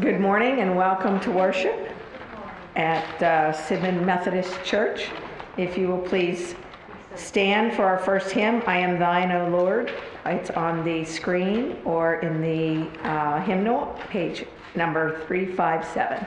Good morning and welcome to worship at uh, Sidman Methodist Church. If you will please stand for our first hymn, I Am Thine, O Lord. It's on the screen or in the uh, hymnal, page number 357.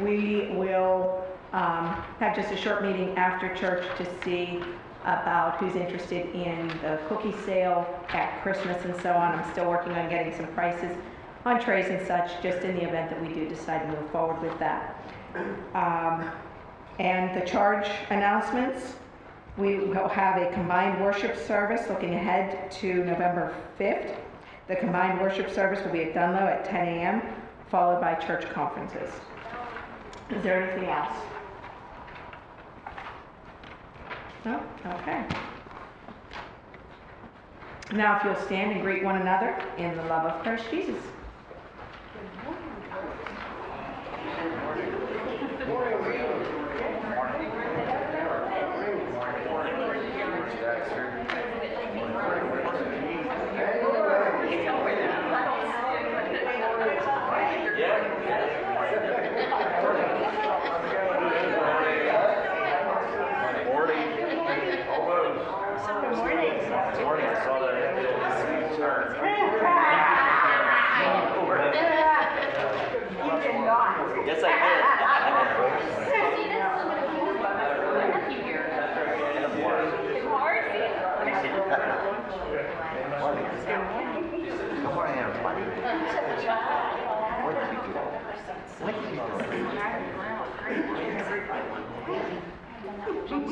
We will um, have just a short meeting after church to see about who's interested in the cookie sale at Christmas and so on. I'm still working on getting some prices on trays and such, just in the event that we do decide to move forward with that. Um, And the charge announcements, we will have a combined worship service looking ahead to November 5th. The combined worship service will be at Dunlo at 10 a.m., followed by church conferences. Is there anything else? No? Okay. Now, if you'll stand and greet one another in the love of Christ Jesus.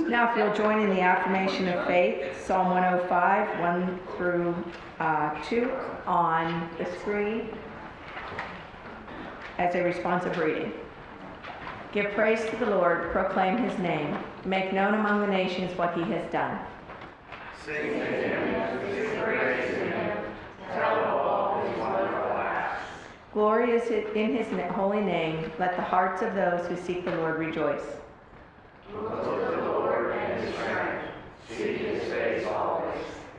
Now, if you'll join in the affirmation of faith, Psalm 105, 1 through uh, 2, on the screen as a responsive reading. Give praise to the Lord, proclaim his name, make known among the nations what he has done. Glory is in his holy name. Let the hearts of those who seek the Lord rejoice.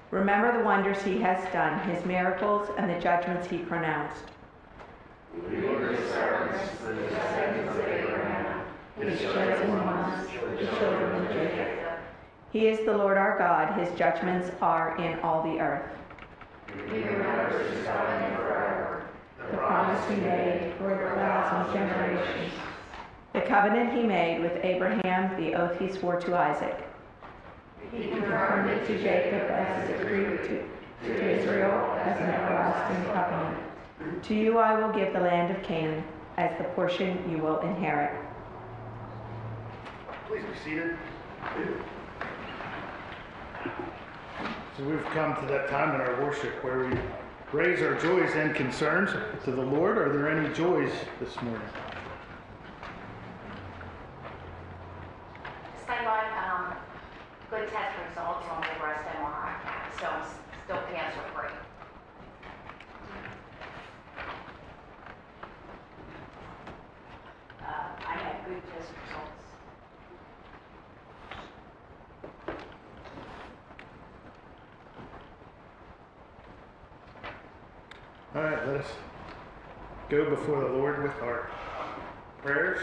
Remember the wonders he has done, his miracles, and the judgments he pronounced. His chosen ones, the children of Jacob. He is the Lord our God, his judgments are in all the earth. The promise he made for a thousand generations. The covenant he made with Abraham, the oath he swore to Isaac. He confirmed it to Jacob as a decree to, to Israel as an everlasting covenant. To you I will give the land of Canaan as the portion you will inherit. Please be seated. So we've come to that time in our worship where we raise our joys and concerns to the Lord. Are there any joys this morning? Just I got um, good test results on my breast MRI, so I'm s- still cancer free. Uh, I had good test results. All right, let us go before the Lord with our prayers.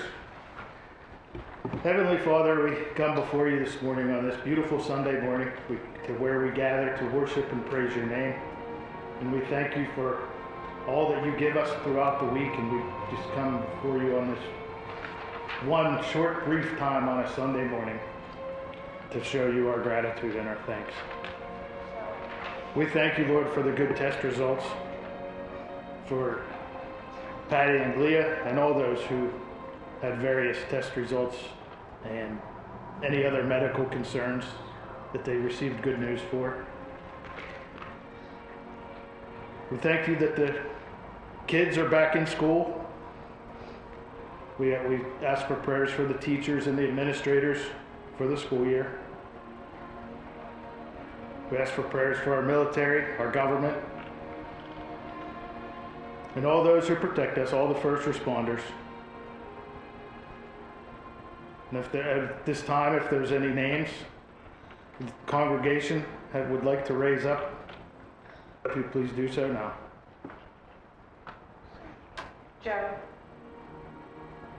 Heavenly Father, we come before you this morning on this beautiful Sunday morning we, to where we gather to worship and praise your name. And we thank you for all that you give us throughout the week. And we just come before you on this one short, brief time on a Sunday morning to show you our gratitude and our thanks. We thank you, Lord, for the good test results for Patty and Leah and all those who had various test results and any other medical concerns that they received good news for. We thank you that the kids are back in school. We, uh, we ask for prayers for the teachers and the administrators for the school year. We ask for prayers for our military, our government, and all those who protect us, all the first responders. And if there, at this time, if there's any names the congregation that would like to raise up, if you please do so now. Joe?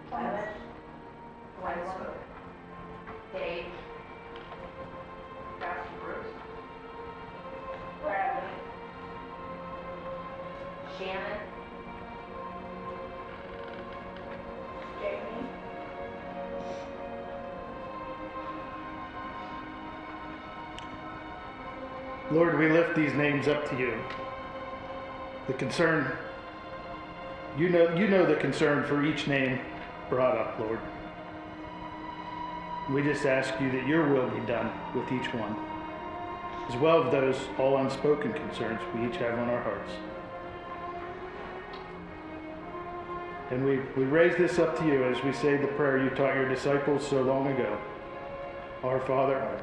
Travis? Wenzel? Lord, we lift these names up to you. The concern, you know, you know the concern for each name brought up, Lord. We just ask you that your will be done with each one, as well as those all unspoken concerns we each have on our hearts. And we, we raise this up to you as we say the prayer you taught your disciples so long ago. Our Father,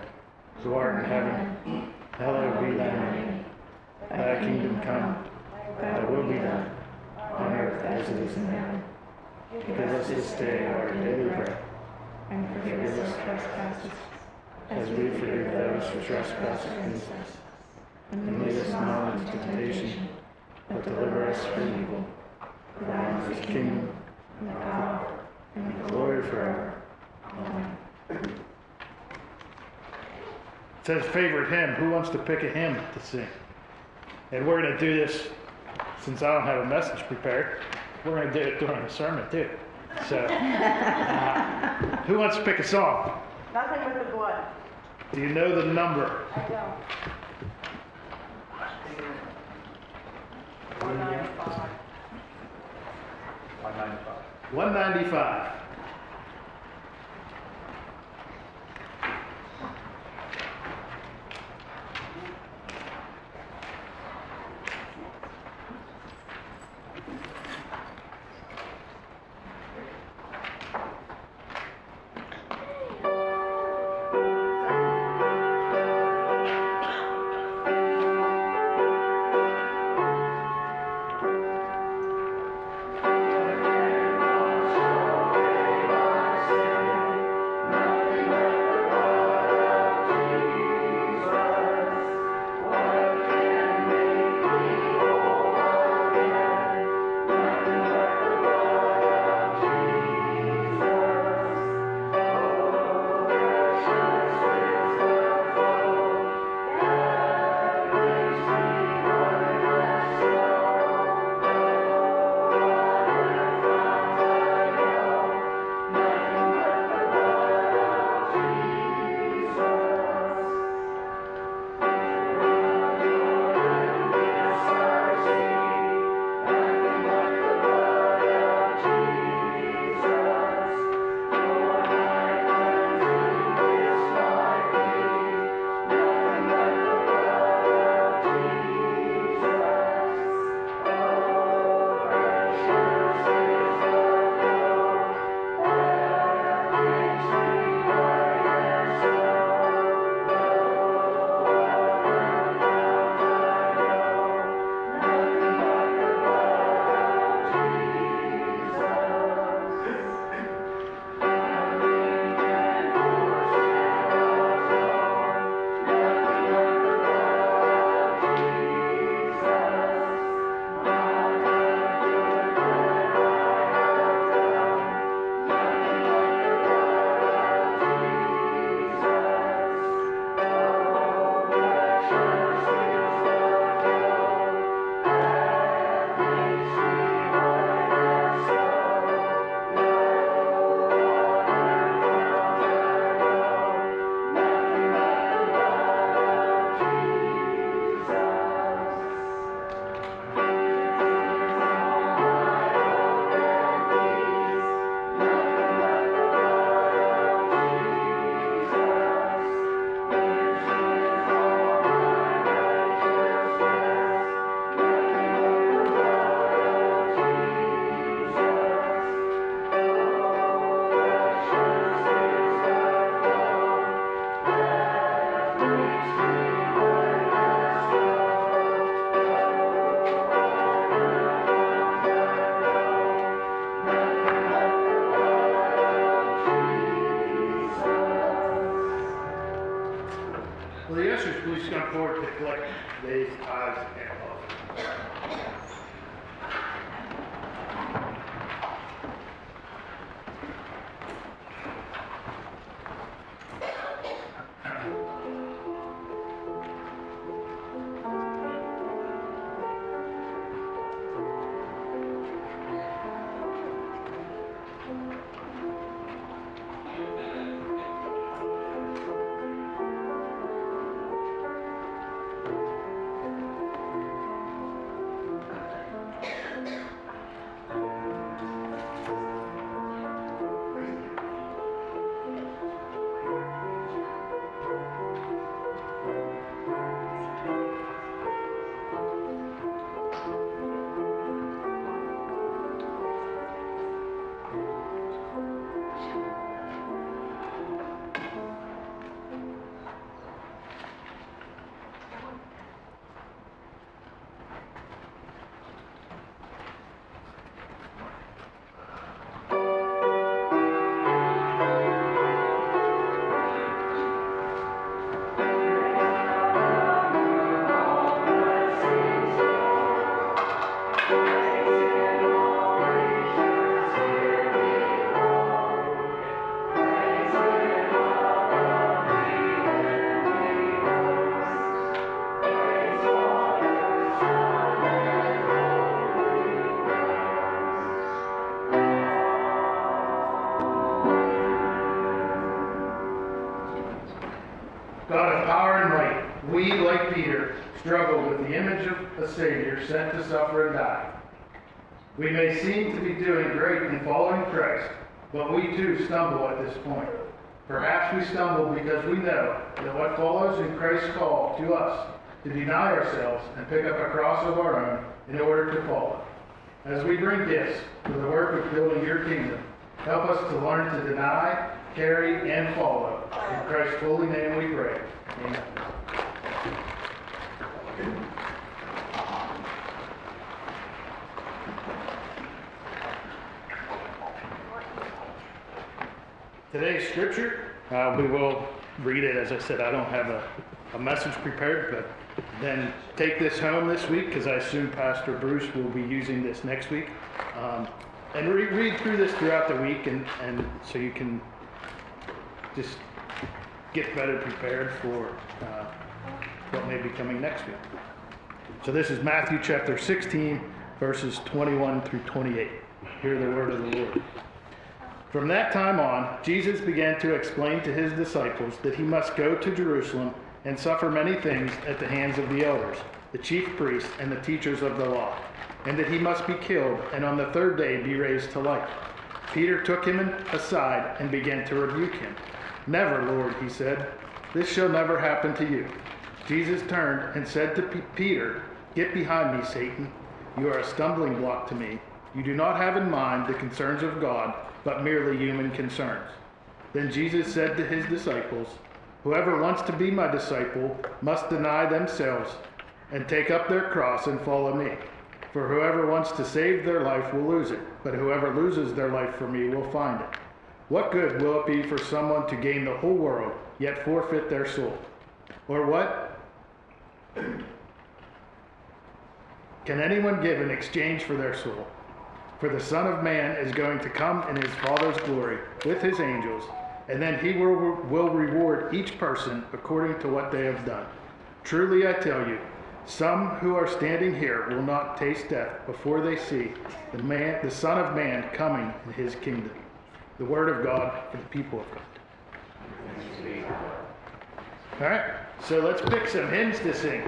who art in heaven, hallowed be thy name. Thy kingdom come, thy will be done, on earth as it is in heaven. Give us this day our daily bread, And forgive us our trespasses, as we forgive those who trespass against us. And lead us not into temptation, but deliver us from evil. For thine is the kingdom, and the power, and the glory forever. Amen. It says favorite hymn. Who wants to pick a hymn to sing? And we're going to do this since I don't have a message prepared. We're going to do it during the sermon too. So, uh, who wants to pick a song? Nothing with the blood. Do you know the number? I don't. One ninety-five. One ninety-five. 195. Like Peter, struggle with the image of a Savior sent to suffer and die. We may seem to be doing great in following Christ, but we too stumble at this point. Perhaps we stumble because we know that what follows in Christ's call to us to deny ourselves and pick up a cross of our own in order to follow. As we bring gifts for the work of building your kingdom, help us to learn to deny, carry, and follow. In Christ's holy name we pray. Amen. Today's scripture, uh, we will read it. As I said, I don't have a, a message prepared, but then take this home this week because I assume Pastor Bruce will be using this next week. Um, and re- read through this throughout the week, and, and so you can just get better prepared for uh, what may be coming next week. So this is Matthew chapter 16, verses 21 through 28. Hear the word of the Lord. From that time on, Jesus began to explain to his disciples that he must go to Jerusalem and suffer many things at the hands of the elders, the chief priests, and the teachers of the law, and that he must be killed and on the third day be raised to life. Peter took him aside and began to rebuke him. Never, Lord, he said, this shall never happen to you. Jesus turned and said to P- Peter, Get behind me, Satan. You are a stumbling block to me. You do not have in mind the concerns of God, but merely human concerns. Then Jesus said to his disciples, Whoever wants to be my disciple must deny themselves and take up their cross and follow me. For whoever wants to save their life will lose it, but whoever loses their life for me will find it. What good will it be for someone to gain the whole world, yet forfeit their soul? Or what can anyone give in exchange for their soul? For the Son of Man is going to come in his Father's glory with his angels, and then he will, will reward each person according to what they have done. Truly I tell you, some who are standing here will not taste death before they see the man, the Son of Man coming in his kingdom. The word of God for the people of God. All right, so let's pick some hymns to sing.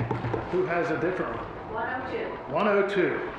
Who has a different one? 102. 102.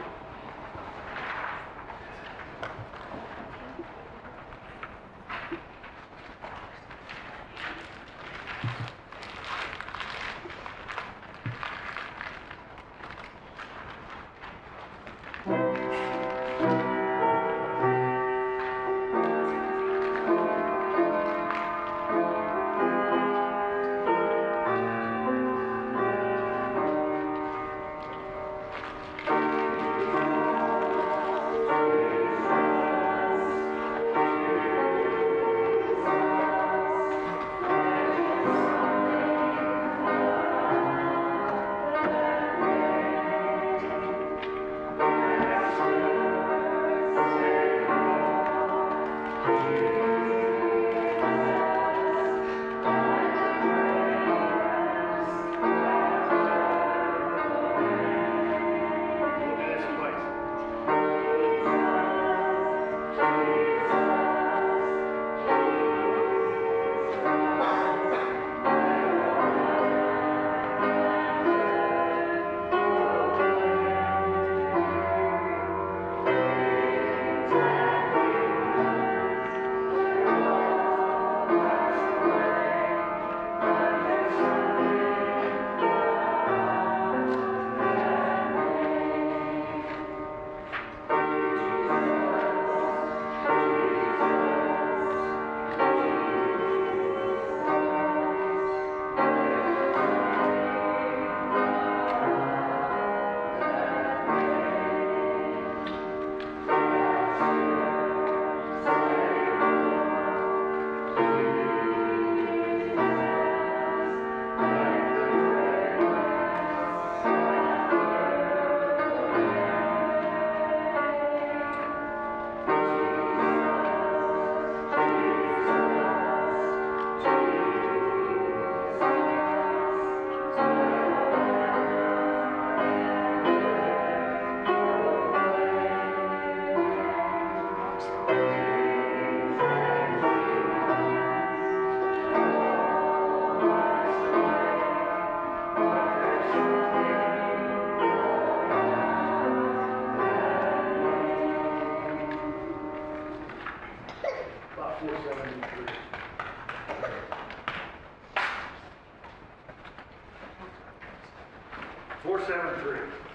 Four seven three.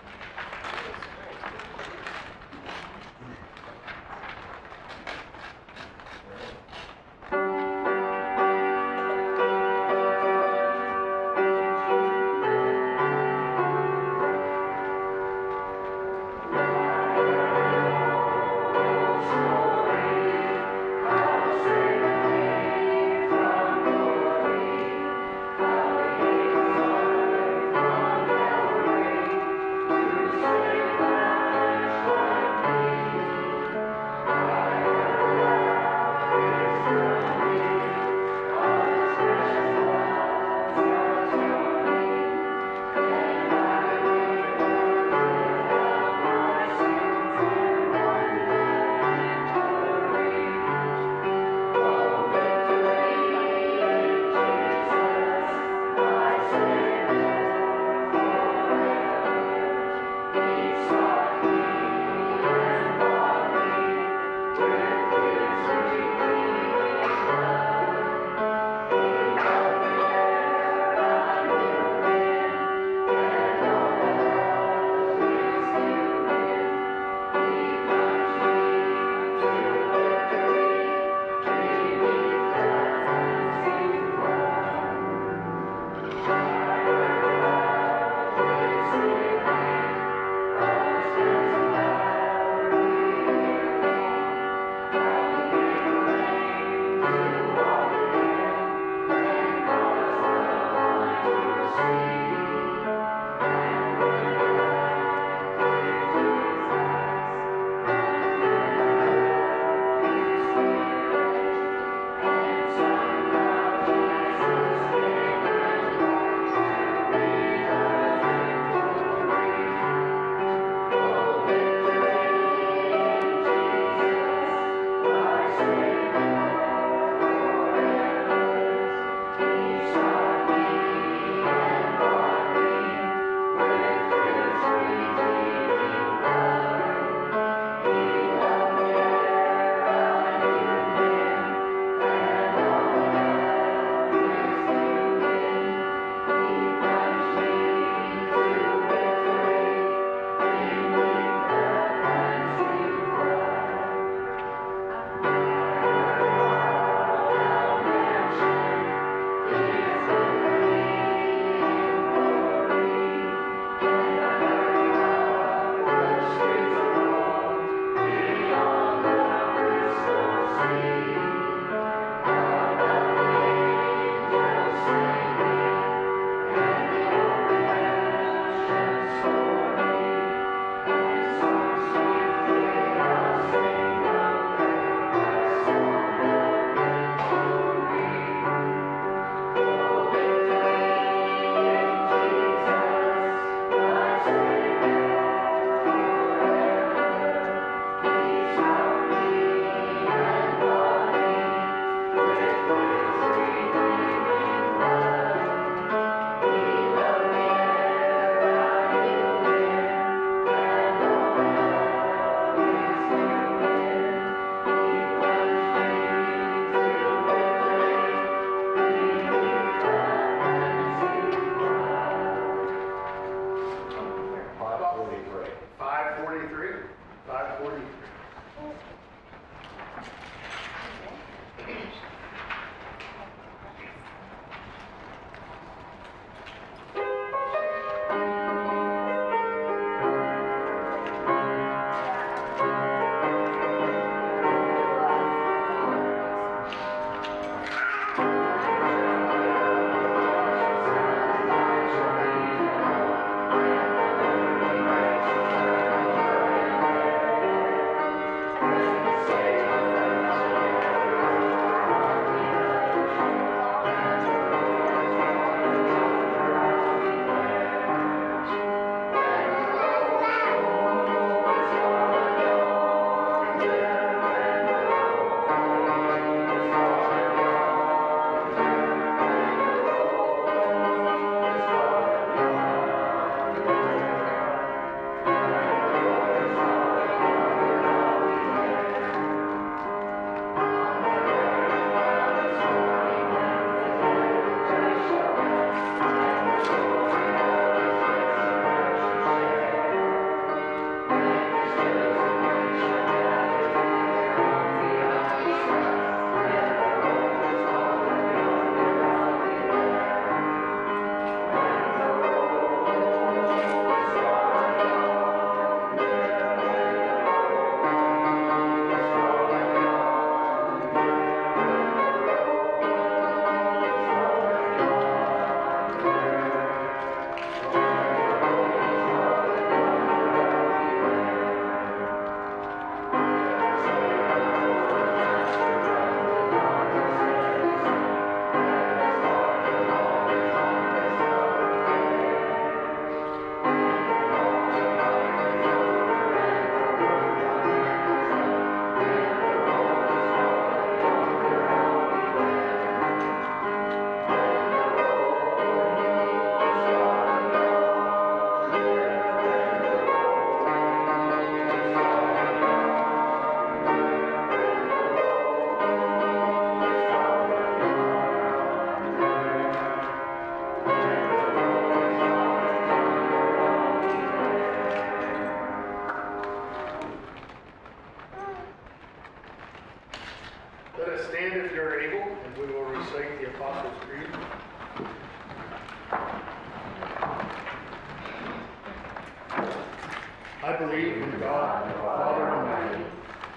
God, the Father Almighty,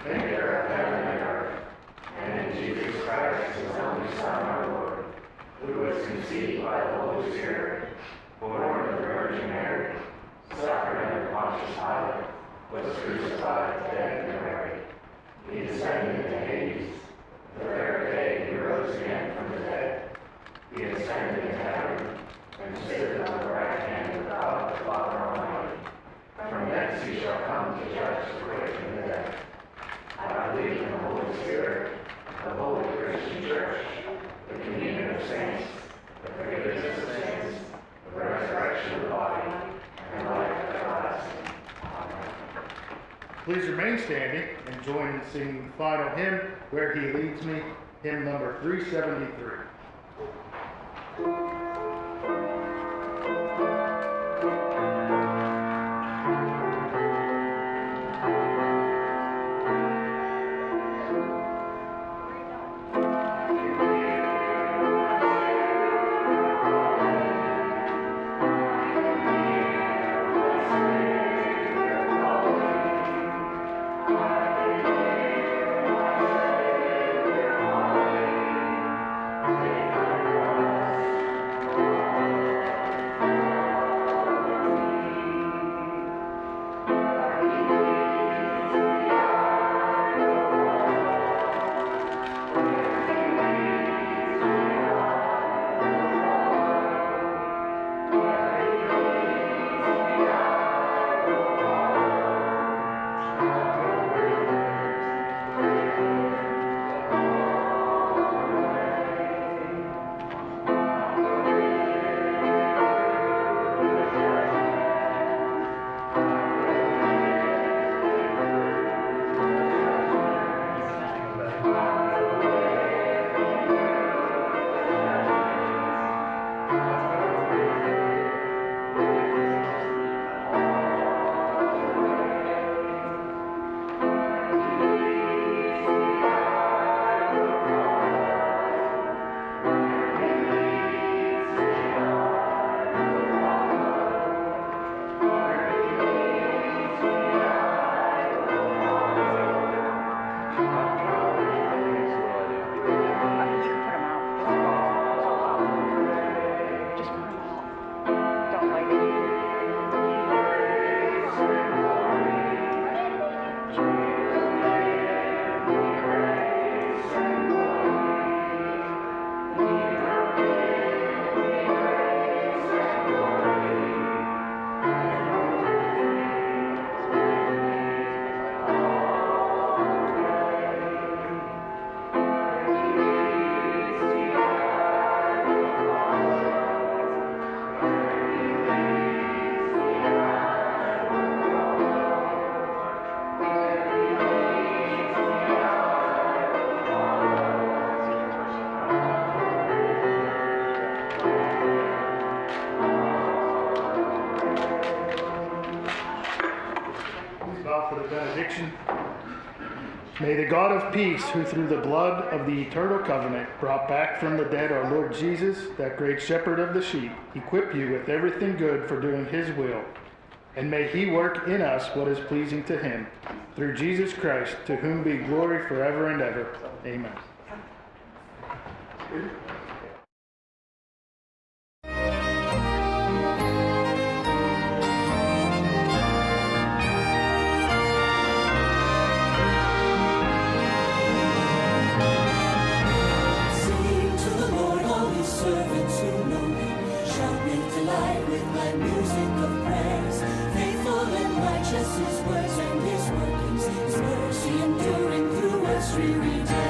maker of heaven and earth, and in Jesus Christ, his only Son, our Lord, who was conceived by the Holy Spirit, born of the Virgin Mary, suffered under Pontius Pilate, was crucified, dead, and buried. He descended into Hades. The third day he rose again from the dead. He ascended into heaven, and sitteth on the right hand of God the Father Almighty. From thence he shall come to judge the quick and the dead. I believe in the Holy Spirit, the holy Christian church, the communion of saints, the forgiveness of sins, the resurrection of the body, and life everlasting. Amen. Please remain standing and join in singing the final hymn, Where He Leads Me, hymn number 373. Peace, who through the blood of the eternal covenant brought back from the dead our Lord Jesus, that great shepherd of the sheep, equip you with everything good for doing his will. And may he work in us what is pleasing to him. Through Jesus Christ, to whom be glory forever and ever. Amen. His words and his workings. His mercy enduring through us weary days.